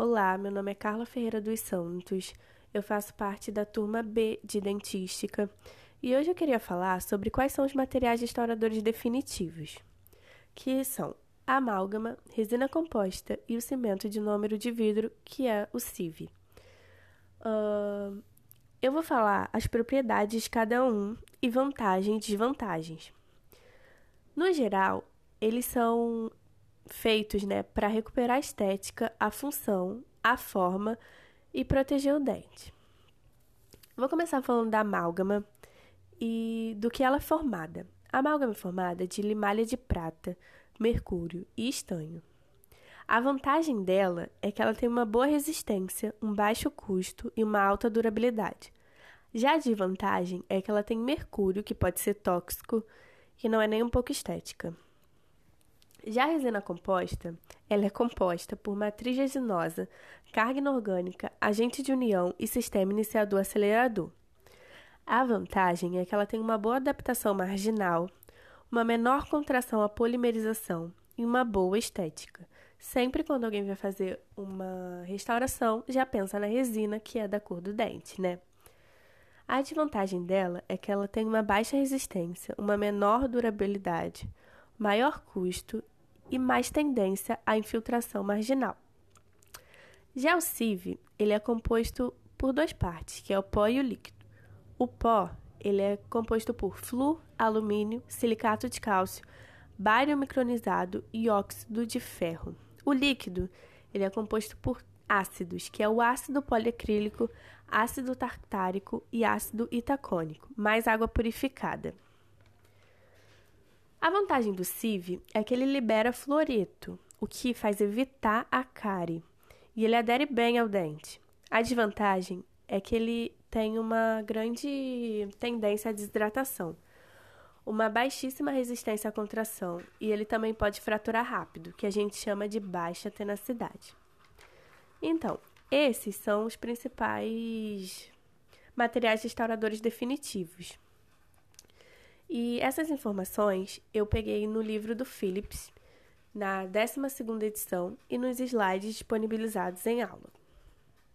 Olá, meu nome é Carla Ferreira dos Santos. Eu faço parte da turma B de Dentística e hoje eu queria falar sobre quais são os materiais restauradores definitivos, que são a amálgama, resina composta e o cimento de número de vidro, que é o CIV. Uh, eu vou falar as propriedades de cada um e vantagens e desvantagens. No geral, eles são feitos né, para recuperar a estética, a função, a forma e proteger o dente. Vou começar falando da amálgama e do que ela é formada. A amálgama é formada de limalha de prata, mercúrio e estanho. A vantagem dela é que ela tem uma boa resistência, um baixo custo e uma alta durabilidade. Já a desvantagem é que ela tem mercúrio, que pode ser tóxico, e não é nem um pouco estética. Já a resina composta, ela é composta por matriz resinosa, carga inorgânica, agente de união e sistema iniciador acelerador. A vantagem é que ela tem uma boa adaptação marginal, uma menor contração à polimerização e uma boa estética. Sempre quando alguém vai fazer uma restauração, já pensa na resina que é da cor do dente, né? A desvantagem dela é que ela tem uma baixa resistência, uma menor durabilidade, maior custo e mais tendência à infiltração marginal. Já o CIV, ele é composto por duas partes, que é o pó e o líquido. O pó, ele é composto por flúor, alumínio, silicato de cálcio, bário micronizado e óxido de ferro. O líquido, ele é composto por ácidos, que é o ácido poliacrílico, ácido tartárico e ácido itacônico, mais água purificada. A vantagem do CIV é que ele libera fluoreto, o que faz evitar a cárie, e ele adere bem ao dente. A desvantagem é que ele tem uma grande tendência à desidratação, uma baixíssima resistência à contração, e ele também pode fraturar rápido, que a gente chama de baixa tenacidade. Então, esses são os principais materiais restauradores definitivos. E essas informações eu peguei no livro do Phillips, na 12ª edição e nos slides disponibilizados em aula.